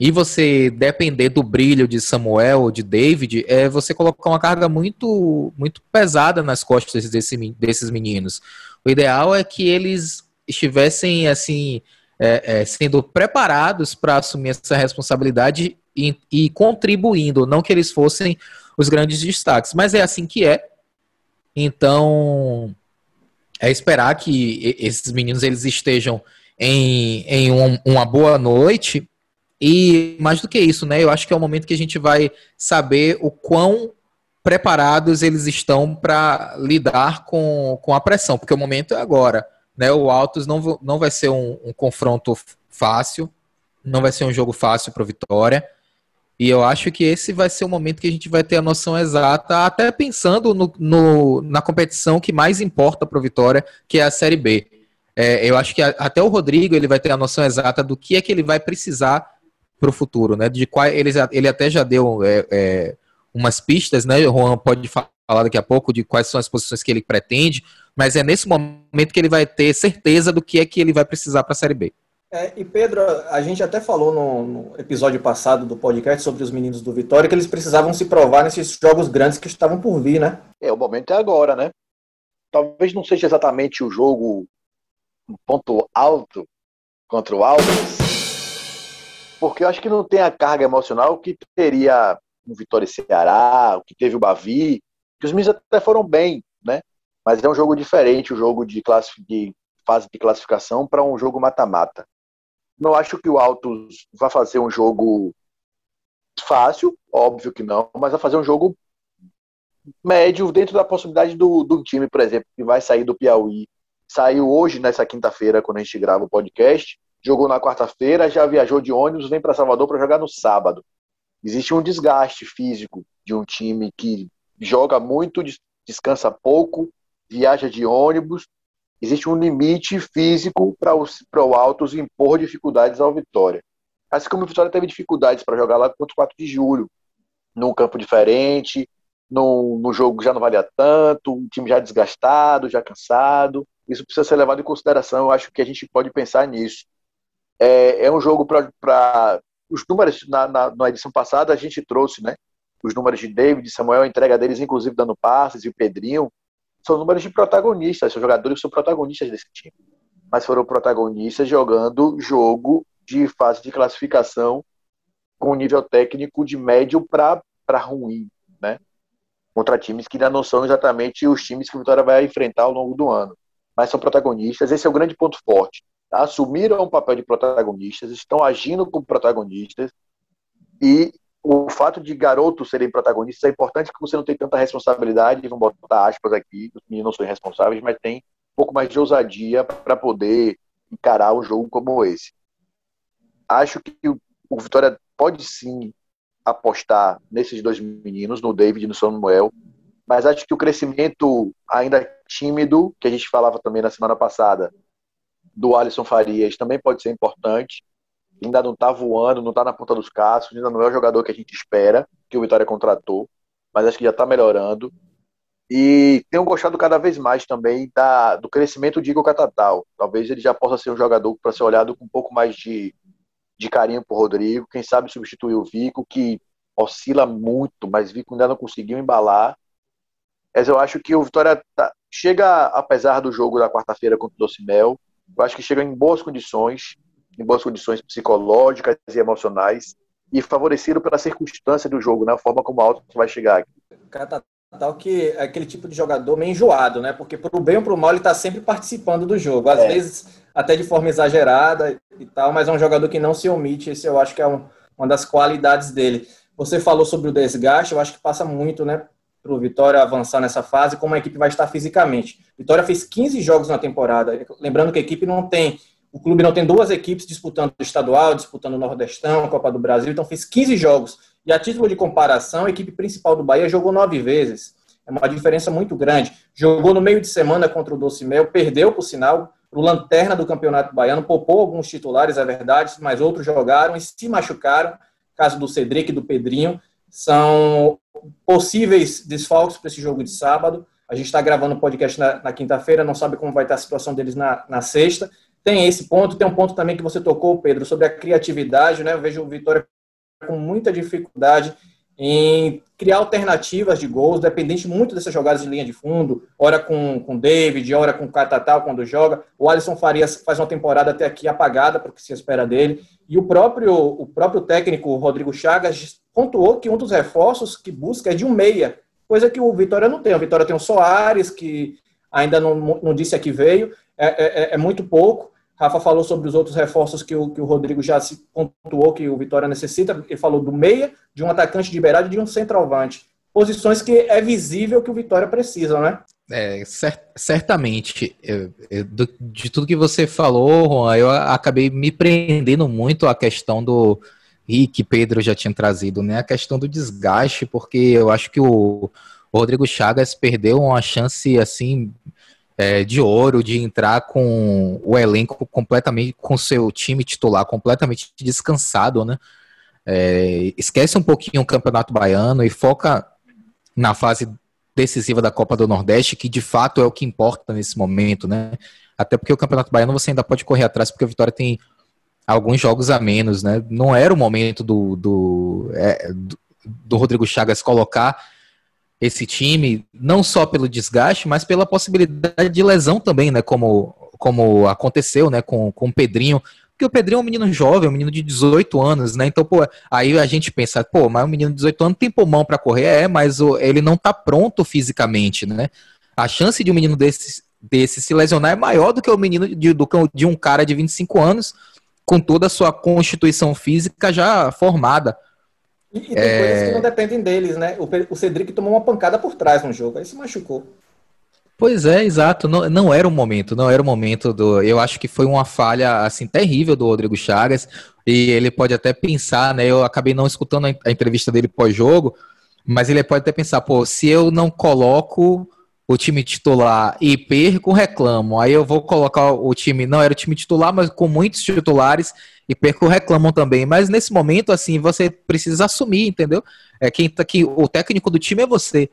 e você depender do brilho de Samuel, de David, é você colocar uma carga muito, muito pesada nas costas desse, desses meninos. O ideal é que eles estivessem assim é, é, sendo preparados para assumir essa responsabilidade e, e contribuindo, não que eles fossem os grandes destaques, mas é assim que é. Então, é esperar que esses meninos eles estejam em, em um, uma boa noite. E mais do que isso, né? Eu acho que é o momento que a gente vai saber o quão preparados eles estão para lidar com, com a pressão, porque o momento é agora. Né? O Altos não, não vai ser um, um confronto fácil, não vai ser um jogo fácil para o Vitória. E eu acho que esse vai ser o momento que a gente vai ter a noção exata, até pensando no, no na competição que mais importa para o Vitória, que é a Série B. É, eu acho que a, até o Rodrigo ele vai ter a noção exata do que é que ele vai precisar para o futuro, né? De qual ele, ele até já deu é, é, umas pistas, né? O Juan pode falar daqui a pouco de quais são as posições que ele pretende, mas é nesse momento que ele vai ter certeza do que é que ele vai precisar para a Série B. É, e Pedro, a gente até falou no, no, episódio passado do podcast sobre os meninos do Vitória que eles precisavam se provar nesses jogos grandes que estavam por vir, né? É, o momento é agora, né? Talvez não seja exatamente o jogo um ponto alto contra o Alves, porque eu acho que não tem a carga emocional que teria o Vitória e Ceará, o que teve o Bavi, que os meninos até foram bem, né? Mas é um jogo diferente, o um jogo de, de fase de classificação para um jogo mata-mata. Não acho que o Altos vai fazer um jogo fácil, óbvio que não, mas vai fazer um jogo médio dentro da possibilidade do, do time, por exemplo, que vai sair do Piauí. Saiu hoje, nessa quinta-feira, quando a gente grava o podcast, jogou na quarta-feira, já viajou de ônibus, vem para Salvador para jogar no sábado. Existe um desgaste físico de um time que joga muito, descansa pouco, viaja de ônibus existe um limite físico para o Altos impor dificuldades ao Vitória. Assim como o Vitória teve dificuldades para jogar lá contra o 4 de julho, num campo diferente, no, no jogo já não valia tanto, um time já desgastado, já cansado. Isso precisa ser levado em consideração. Eu acho que a gente pode pensar nisso. É, é um jogo para. Os números, na, na, na, edição passada, a gente trouxe né, os números de David, Samuel, a entrega deles, inclusive dando passes, e o Pedrinho são números de protagonistas, são jogadores que são protagonistas desse time. Mas foram protagonistas jogando jogo de fase de classificação com nível técnico de médio para ruim, né? Contra times que ainda não são exatamente os times que o Vitória vai enfrentar ao longo do ano. Mas são protagonistas, esse é o grande ponto forte. Assumiram o papel de protagonistas, estão agindo como protagonistas e o fato de garotos serem protagonistas é importante porque você não tem tanta responsabilidade, vamos botar aspas aqui, os meninos não são responsáveis, mas tem um pouco mais de ousadia para poder encarar um jogo como esse. Acho que o Vitória pode sim apostar nesses dois meninos, no David e no Samuel, mas acho que o crescimento ainda tímido, que a gente falava também na semana passada, do Alisson Farias também pode ser importante ainda não está voando, não está na ponta dos cascos, ainda não é o jogador que a gente espera, que o Vitória contratou, mas acho que já está melhorando. E tenho gostado cada vez mais também da, do crescimento de Igor Catatal. Talvez ele já possa ser um jogador para ser olhado com um pouco mais de, de carinho por Rodrigo. Quem sabe substituir o Vico, que oscila muito, mas Vico ainda não conseguiu embalar. Mas eu acho que o Vitória tá, chega, apesar do jogo da quarta-feira contra o Docimel, eu acho que chega em boas condições em boas condições psicológicas e emocionais e favorecido pela circunstância do jogo, né? A forma como o Alto vai chegar aqui. Tal que é aquele tipo de jogador meio enjoado, né? Porque pro bem ou pro mal ele tá sempre participando do jogo. Às é. vezes até de forma exagerada e tal, mas é um jogador que não se omite. Esse eu acho que é um, uma das qualidades dele. Você falou sobre o desgaste, eu acho que passa muito, né? Para o Vitória avançar nessa fase, como a equipe vai estar fisicamente. Vitória fez 15 jogos na temporada. Lembrando que a equipe não tem o clube não tem duas equipes disputando o estadual, disputando o Nordestão, a Copa do Brasil, então fez 15 jogos. E a título de comparação, a equipe principal do Bahia jogou nove vezes. É uma diferença muito grande. Jogou no meio de semana contra o Doce Mel, perdeu, por sinal, o lanterna do Campeonato Baiano, poupou alguns titulares, é verdade, mas outros jogaram e se machucaram. Caso do Cedric e do Pedrinho, são possíveis desfalques para esse jogo de sábado. A gente está gravando o podcast na, na quinta-feira, não sabe como vai estar a situação deles na, na sexta. Tem esse ponto, tem um ponto também que você tocou, Pedro, sobre a criatividade, né? Eu vejo o Vitória com muita dificuldade em criar alternativas de gols, dependente muito dessas jogadas de linha de fundo, ora com o David, ora com o Catatal quando joga. O Alisson Farias faz uma temporada até aqui apagada, porque se espera dele. E o próprio, o próprio técnico Rodrigo Chagas pontuou que um dos reforços que busca é de um meia, coisa que o Vitória não tem. O Vitória tem o Soares, que ainda não, não disse a que veio, é, é, é, é, muito pouco. Rafa falou sobre os outros reforços que o, que o Rodrigo já se pontuou que o Vitória necessita. Ele falou do meia, de um atacante de beirada e de um centroavante. Posições que é visível que o Vitória precisa, né? É, certamente. Eu, eu, de tudo que você falou, Juan, eu acabei me prendendo muito à questão do, e que Pedro já tinha trazido, né? A questão do desgaste, porque eu acho que o, o Rodrigo Chagas perdeu uma chance assim é, de ouro de entrar com o elenco completamente, com seu time titular completamente descansado, né? É, esquece um pouquinho o Campeonato Baiano e foca na fase decisiva da Copa do Nordeste, que de fato é o que importa nesse momento, né? Até porque o Campeonato Baiano você ainda pode correr atrás, porque a Vitória tem alguns jogos a menos, né? Não era o momento do, do, é, do, do Rodrigo Chagas colocar esse time, não só pelo desgaste, mas pela possibilidade de lesão também, né? Como, como aconteceu né? com, com o Pedrinho. Porque o Pedrinho é um menino jovem, um menino de 18 anos, né? Então, pô, aí a gente pensa, pô, mas um menino de 18 anos tem pulmão para correr, é, mas ele não tá pronto fisicamente, né? A chance de um menino desse, desse se lesionar é maior do que o menino de, do, de um cara de 25 anos com toda a sua constituição física já formada. E, e tem é... coisas que não dependem deles, né? O, o Cedric tomou uma pancada por trás no jogo, aí se machucou. Pois é, exato. Não, não era o momento, não era o momento do. Eu acho que foi uma falha assim terrível do Rodrigo Chagas e ele pode até pensar, né? Eu acabei não escutando a entrevista dele pós-jogo, mas ele pode até pensar, pô, se eu não coloco o time titular e perco, reclamo. Aí eu vou colocar o time, não era o time titular, mas com muitos titulares e perco, reclamam também. Mas nesse momento, assim, você precisa assumir, entendeu? É quem tá aqui, o técnico do time é você.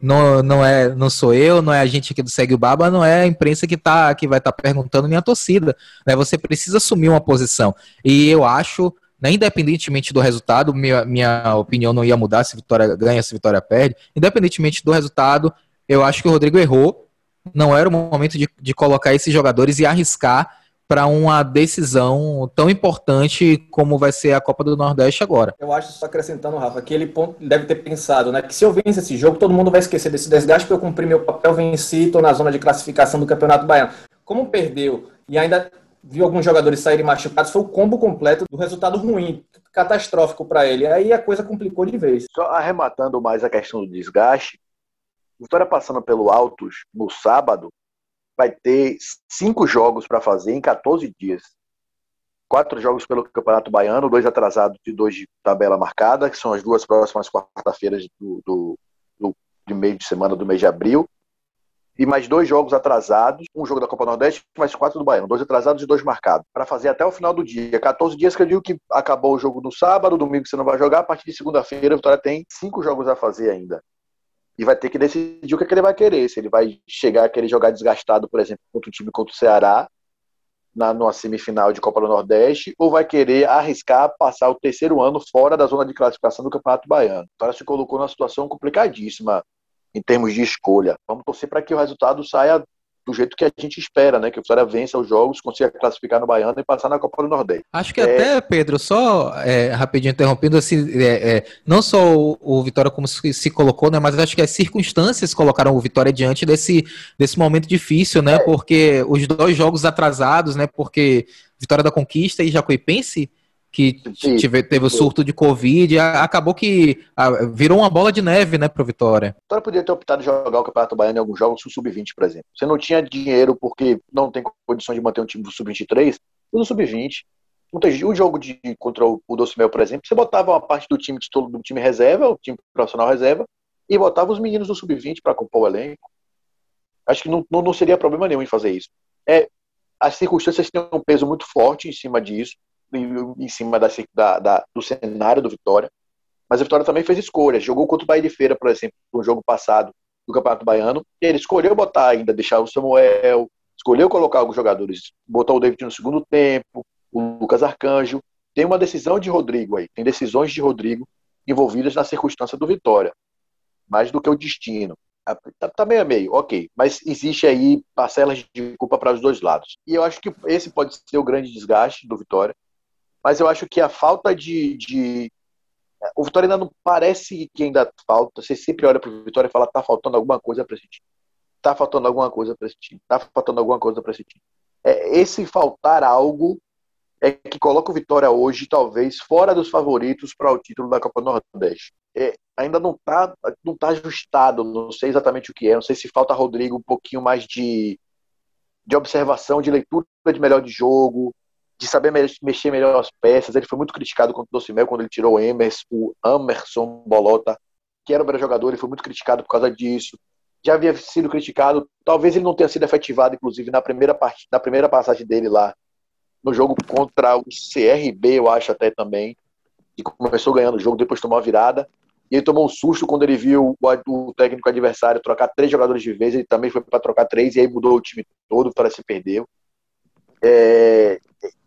Não, não, é, não sou eu, não é a gente do Segue o Baba, não é a imprensa que, tá, que vai estar tá perguntando nem a torcida. Né? Você precisa assumir uma posição. E eu acho, né, independentemente do resultado, minha, minha opinião não ia mudar se Vitória ganha, se Vitória perde. Independentemente do resultado, eu acho que o Rodrigo errou. Não era o momento de, de colocar esses jogadores e arriscar para uma decisão tão importante como vai ser a Copa do Nordeste agora. Eu acho, só acrescentando, Rafa, que ele deve ter pensado, né, que se eu vencer esse jogo, todo mundo vai esquecer desse desgaste, porque eu cumpri meu papel, venci, estou na zona de classificação do Campeonato Baiano. Como perdeu e ainda viu alguns jogadores saírem machucados, foi o combo completo do resultado ruim, catastrófico para ele. Aí a coisa complicou de vez. Só arrematando mais a questão do desgaste, Vitória passando pelo Altos no sábado, vai ter cinco jogos para fazer em 14 dias. Quatro jogos pelo Campeonato Baiano, dois atrasados e dois de tabela marcada, que são as duas próximas quarta-feiras do, do, do, de meio de semana do mês de abril. E mais dois jogos atrasados, um jogo da Copa Nordeste, mais quatro do Baiano, dois atrasados e dois marcados, para fazer até o final do dia. 14 dias que eu digo que acabou o jogo no sábado, domingo você não vai jogar, a partir de segunda-feira a Vitória tem cinco jogos a fazer ainda e vai ter que decidir o que, é que ele vai querer. Se ele vai chegar a querer jogar desgastado, por exemplo, contra um time contra o Ceará, na numa semifinal de Copa do Nordeste, ou vai querer arriscar passar o terceiro ano fora da zona de classificação do Campeonato Baiano. Então, ela se colocou numa situação complicadíssima em termos de escolha. Vamos torcer para que o resultado saia do jeito que a gente espera, né? Que o Vitória vença os jogos, consiga classificar no Baiano e passar na Copa do Nordeste. Acho que é... até, Pedro, só é, rapidinho interrompendo, assim, é, é, não só o, o, Vitória como se, se, colocou, né? Mas acho que as circunstâncias colocaram o Vitória diante desse, desse momento difícil, né? Porque os dois jogos atrasados, né? Porque Vitória da Conquista e Jacuipense que tive, teve o surto de Covid, acabou que virou uma bola de neve, né, pro Vitória. Vitória podia ter optado em jogar o Campeonato Baiano em alguns jogos no Sub-20, por exemplo. Você não tinha dinheiro porque não tem condição de manter um time do Sub-23, no Sub-20. O jogo de, contra o, o Docimel, por exemplo, você botava uma parte do time titular do time reserva, o time profissional reserva, e botava os meninos do Sub-20 para compor o elenco. Acho que não, não, não seria problema nenhum em fazer isso. É, as circunstâncias têm um peso muito forte em cima disso em cima da, da, da, do cenário do Vitória. Mas a Vitória também fez escolhas. Jogou contra o Bahia de Feira, por exemplo, no jogo passado do Campeonato Baiano. E ele escolheu botar ainda, deixar o Samuel, escolheu colocar alguns jogadores, botar o David no segundo tempo, o Lucas Arcanjo. Tem uma decisão de Rodrigo aí, tem decisões de Rodrigo envolvidas na circunstância do Vitória, mais do que o destino. Tá, tá meio a meio, ok. Mas existe aí parcelas de culpa para os dois lados. E eu acho que esse pode ser o grande desgaste do Vitória mas eu acho que a falta de, de... O Vitória ainda não parece que ainda falta. Você sempre olha para o Vitória e fala: tá faltando alguma coisa para esse time. Tá faltando alguma coisa para esse time. Tá faltando alguma coisa para esse time. É, esse faltar algo é que coloca o Vitória hoje, talvez, fora dos favoritos para o título da Copa Nordeste. É, ainda não está não tá ajustado, não sei exatamente o que é. Não sei se falta Rodrigo um pouquinho mais de, de observação, de leitura de melhor de jogo, de saber mexer melhor as peças. Ele foi muito criticado contra o Docimel quando ele tirou o Emerson, o Bolota, que era o melhor jogador, ele foi muito criticado por causa disso. Já havia sido criticado, talvez ele não tenha sido efetivado, inclusive, na primeira, part... na primeira passagem dele lá, no jogo contra o CRB, eu acho até também, e começou ganhando o jogo, depois tomou a virada. E ele tomou um susto quando ele viu o, técnico adversário trocar três jogadores de vez, ele também foi para trocar três, e aí mudou o time todo, o se perdeu. É,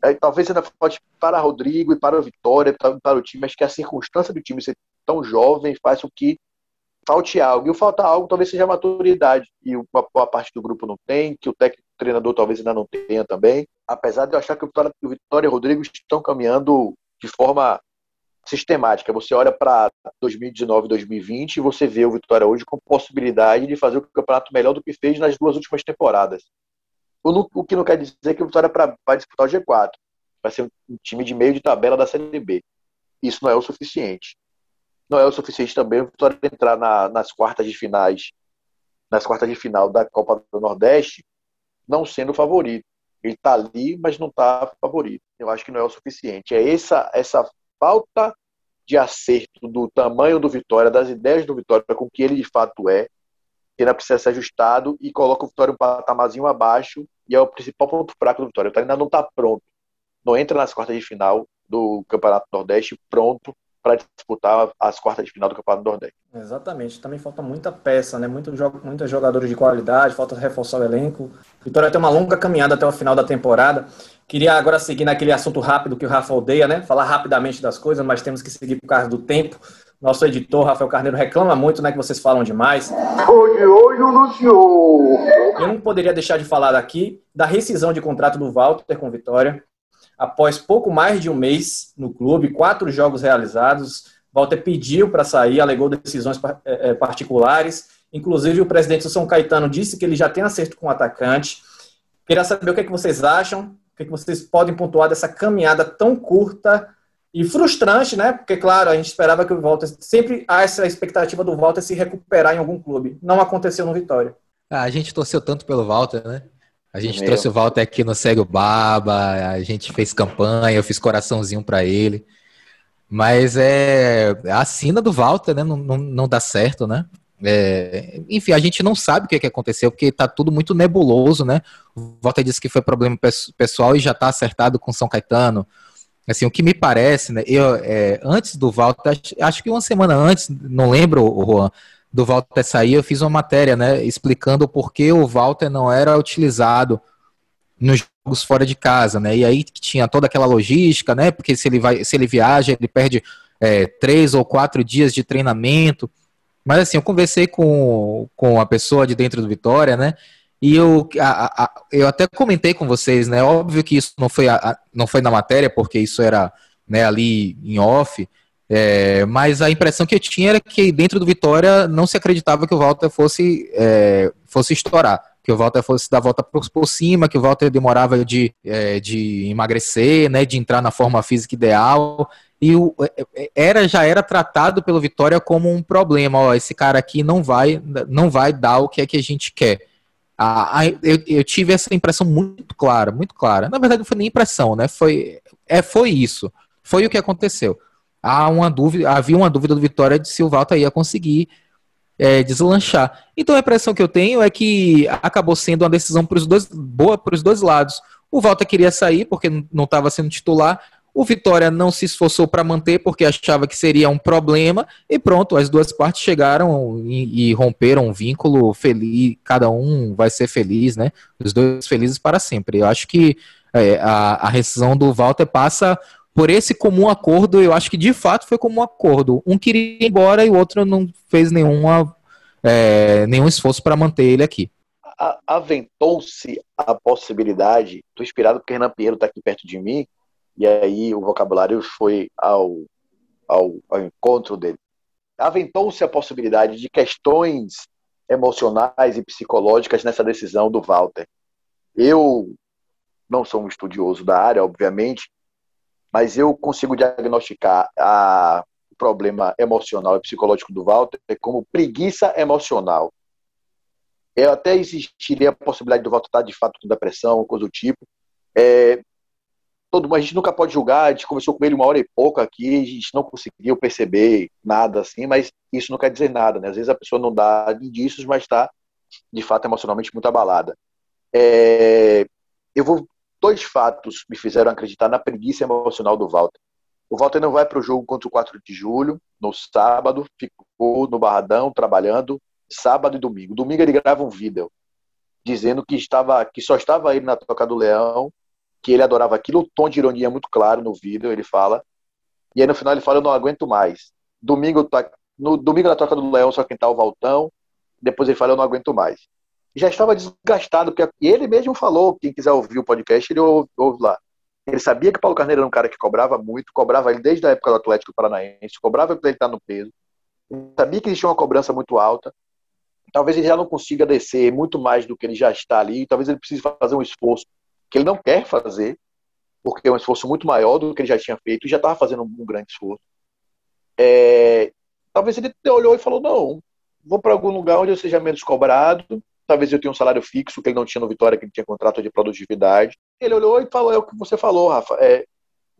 é, talvez ainda falte para Rodrigo e para o Vitória, para o time, acho que a circunstância do time ser tão jovem faz com que falte algo. E o falta algo talvez seja a maturidade, e uma boa parte do grupo não tem, que o técnico treinador talvez ainda não tenha também. Apesar de eu achar que o Vitória, o Vitória e o Rodrigo estão caminhando de forma sistemática. Você olha para 2019 2020 e você vê o Vitória hoje com possibilidade de fazer o campeonato melhor do que fez nas duas últimas temporadas. O, que não quer dizer que o Vitória vai disputar o G4. Vai ser um time de meio de tabela da Série B. Isso não é o suficiente. Não é o suficiente também o Vitória entrar na, nas quartas de finais, nas quartas de final da Copa do Nordeste, não sendo favorito. Ele está ali, mas não está favorito. Eu acho que não é o suficiente. É essa, essa falta de acerto do tamanho do Vitória, das ideias do Vitória, com o que ele de fato é, ainda precisa ser ajustado e coloca o Vitória um patamazinho abaixo e é o principal ponto fraco do Vitória. O Vitória ainda não está pronto. Não entra nas quartas de final do Campeonato Nordeste pronto para disputar as quartas de final do Campeonato Nordeste. Exatamente. Também falta muita peça, né? Muito, muitos jogadores de qualidade, falta reforçar o elenco. Vitória tem uma longa caminhada até o final da temporada. Queria agora seguir naquele assunto rápido que o Rafa odeia, né? Falar rapidamente das coisas, mas temos que seguir por causa do tempo. Nosso editor, Rafael Carneiro, reclama muito, né, que vocês falam demais. Tô de olho no senhor. Eu não poderia deixar de falar daqui da rescisão de contrato do Walter com Vitória. Após pouco mais de um mês no clube, quatro jogos realizados, Walter pediu para sair, alegou decisões é, é, particulares. Inclusive, o presidente do São Caetano disse que ele já tem acerto com o atacante. Queria saber o que, é que vocês acham, o que, é que vocês podem pontuar dessa caminhada tão curta e frustrante, né? Porque, claro, a gente esperava que o Walter. Sempre há essa expectativa do Walter se recuperar em algum clube. Não aconteceu no Vitória. Ah, a gente torceu tanto pelo Walter, né? A gente Meu. trouxe o Walter aqui no Segue o Baba, a gente fez campanha, eu fiz coraçãozinho para ele. Mas é a sina do Walter, né? Não, não, não dá certo, né? É, enfim, a gente não sabe o que, que aconteceu, porque tá tudo muito nebuloso, né? O Walter disse que foi problema pessoal e já tá acertado com São Caetano. Assim, o que me parece, né? Eu, é, antes do Walter, acho, acho, que uma semana antes, não lembro, Juan, do Walter sair, eu fiz uma matéria, né? Explicando por que o Walter não era utilizado nos jogos fora de casa, né? E aí tinha toda aquela logística, né? Porque se ele vai, se ele viaja, ele perde é, três ou quatro dias de treinamento. Mas assim, eu conversei com, com a pessoa de dentro do Vitória, né? E eu, a, a, eu até comentei com vocês, né? Óbvio que isso não foi, a, não foi na matéria, porque isso era né, ali em off. É, mas a impressão que eu tinha era que dentro do Vitória não se acreditava que o Walter fosse, é, fosse estourar. Que o Walter fosse dar a volta por, por cima, que o Walter demorava de, é, de emagrecer, né, de entrar na forma física ideal. E o, é, é, era, já era tratado pelo Vitória como um problema. Ó, esse cara aqui não vai, não vai dar o que é que a gente quer. A, a, eu, eu, tive essa impressão muito clara, muito clara. Na verdade, não foi nem impressão, né? Foi, é, foi isso. Foi o que aconteceu. Há uma dúvida, havia uma dúvida do Vitória de se o Walter ia conseguir é, deslanchar. Então a impressão que eu tenho é que acabou sendo uma decisão para os dois, boa para os dois lados. O Walter queria sair porque não estava sendo titular. O Vitória não se esforçou para manter porque achava que seria um problema e pronto, as duas partes chegaram e, e, romperam um vínculo feliz, cada um vai ser feliz, né? Os dois felizes para sempre. Eu acho que é, a, a rescisão do Walter passa por esse comum acordo, eu acho que de fato foi comum acordo. Um queria ir embora e o outro não fez nenhuma, é, nenhum esforço para manter ele aqui. Aventou-se a possibilidade, estou inspirado porque Renan Pinheiro está aqui perto de mim, e aí o vocabulário foi ao, ao, ao encontro dele. Aventou-se a possibilidade de questões emocionais e psicológicas nessa decisão do Walter. Eu não sou um estudioso da área, obviamente, mas eu consigo diagnosticar a, o problema emocional e psicológico do Walter como preguiça emocional. Eu até existiria a possibilidade do Walter estar de fato com depressão, coisa do tipo, é, todo a gente nunca pode julgar, a gente conversou com ele uma hora e pouco aqui, a gente não conseguiu perceber nada assim, mas isso não quer dizer nada, né? Às vezes a pessoa não dá indícios, mas está de fato emocionalmente muito abalada. É, eu vou dois fatos me fizeram acreditar na preguiça emocional do Walter. O Walter não vai para o jogo contra o 4 de julho, no sábado, ficou no Barradão trabalhando, sábado e domingo. Domingo ele grava um vídeo dizendo que estava que só estava ele na Toca do Leão, que ele adorava aquilo, o tom de ironia é muito claro no vídeo, ele fala. E aí no final ele fala: "Eu não aguento mais". Domingo tá no domingo na Toca do Leão só quem tá o Valtão. Depois ele fala: "Eu não aguento mais". Já estava desgastado, porque ele mesmo falou, quem quiser ouvir o podcast, ele ouve, ouve lá. Ele sabia que Paulo Carneiro era um cara que cobrava muito, cobrava ele desde a época do Atlético Paranaense, cobrava ele estar no peso. Ele sabia que existia uma cobrança muito alta talvez ele já não consiga descer muito mais do que ele já está ali, talvez ele precise fazer um esforço que ele não quer fazer, porque é um esforço muito maior do que ele já tinha feito, e já estava fazendo um grande esforço. É, talvez ele olhou e falou: não, vou para algum lugar onde eu seja menos cobrado, talvez eu tenha um salário fixo que ele não tinha no Vitória, que ele tinha contrato de produtividade. Ele olhou e falou: é o que você falou, Rafa, é,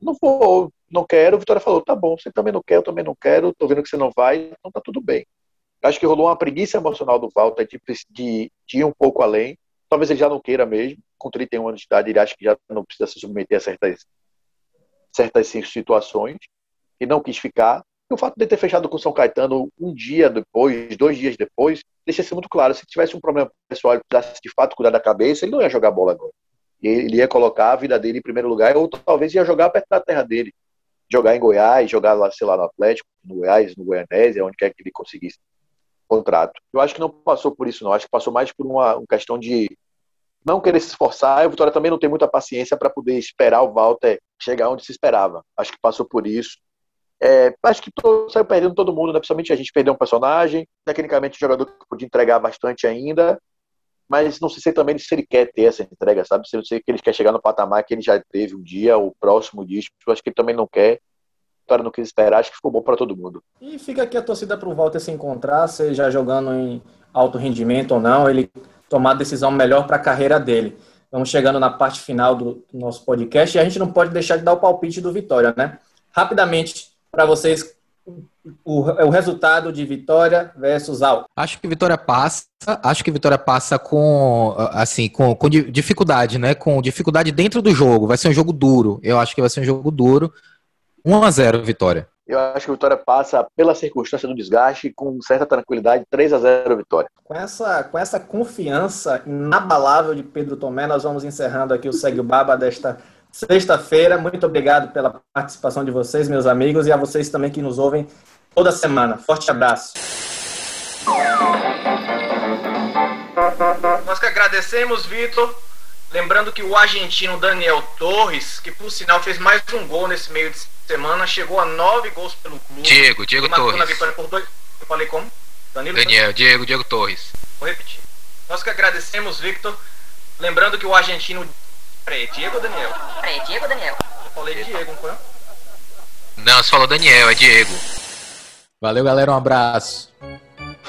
não vou, não quero. O Vitória falou: tá bom, você também não quer, eu também não quero, tô vendo que você não vai, então tá tudo bem. Acho que rolou uma preguiça emocional do Walter de, de, de, ir um pouco além. Talvez ele já não queira mesmo. Com 31 anos de idade, ele acha que já não precisa se submeter a certas, certas situações. E não quis ficar. E o fato de ter fechado com São Caetano um dia depois, dois dias depois, deixa ser muito claro. Se tivesse um problema pessoal e precisasse de fato cuidar da cabeça, ele não ia jogar bola agora. Ele ia colocar a vida dele em primeiro lugar, ou talvez ia jogar perto da terra dele. Jogar em Goiás, jogar lá, sei lá, no Atlético, no Goiás, no Goianésia, onde quer que ele conseguisse contrato. Eu acho que não passou por isso, não. Acho que passou mais por uma, uma questão de não querer se esforçar. E o Vitória também não tem muita paciência para poder esperar o Walter chegar onde se esperava. Acho que passou por isso. É, acho que todo, saiu perdendo todo mundo, né? principalmente a gente perdeu um personagem. Tecnicamente, um jogador que podia entregar bastante ainda. Mas não sei se também se ele quer ter essa entrega, sabe? Se não sei que ele quer chegar no patamar que ele já teve um dia, o próximo disco. Acho que ele também não quer. Vitória não quis esperar, acho que ficou bom para todo mundo. E fica aqui a torcida para o Walter se encontrar, seja jogando em alto rendimento ou não, ele tomar a decisão melhor para a carreira dele. Vamos chegando na parte final do nosso podcast e a gente não pode deixar de dar o palpite do Vitória, né? Rapidamente, para vocês, o, o, resultado de Vitória versus Al. Acho que Vitória passa, acho que Vitória passa com assim, com, com dificuldade, né? Com dificuldade dentro do jogo. Vai ser um jogo duro. Eu acho que vai ser um jogo duro. 1 a 0 Vitória. Eu acho que a Vitória passa pela circunstância do desgaste com certa tranquilidade, 3 a 0 Vitória. Com essa, com essa confiança inabalável de Pedro Tomé, nós vamos encerrando aqui o Segue o Baba desta sexta-feira. Muito obrigado pela participação de vocês, meus amigos, e a vocês também que nos ouvem toda semana. Forte abraço. Nós que agradecemos, Vitor. Lembrando que o argentino Daniel Torres, que por sinal fez mais um gol nesse meio de semana, chegou a nove gols pelo clube. Diego, Diego Torres. dois. Eu falei como? Danilo Daniel, Diego, Diego Torres. Vou repetir. Nós que agradecemos, Victor. Lembrando que o argentino. Peraí, Diego ou Daniel? Peraí, Diego ou Daniel? Eu falei Diego, não foi? Não, você falou Daniel, é Diego. Valeu, galera, um abraço.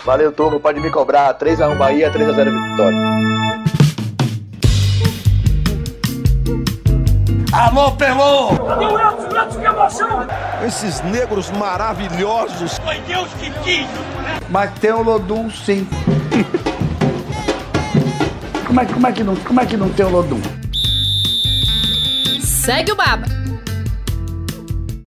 Valeu, turma. Pode me cobrar. 3x1 Bahia, 3x0 Vitória. Alô, Pelô! Esses negros maravilhosos. Foi Deus que quis. Mas tem o Lodum, sim. como, é, como, é que não, como é que não tem o Lodum? Segue o Baba.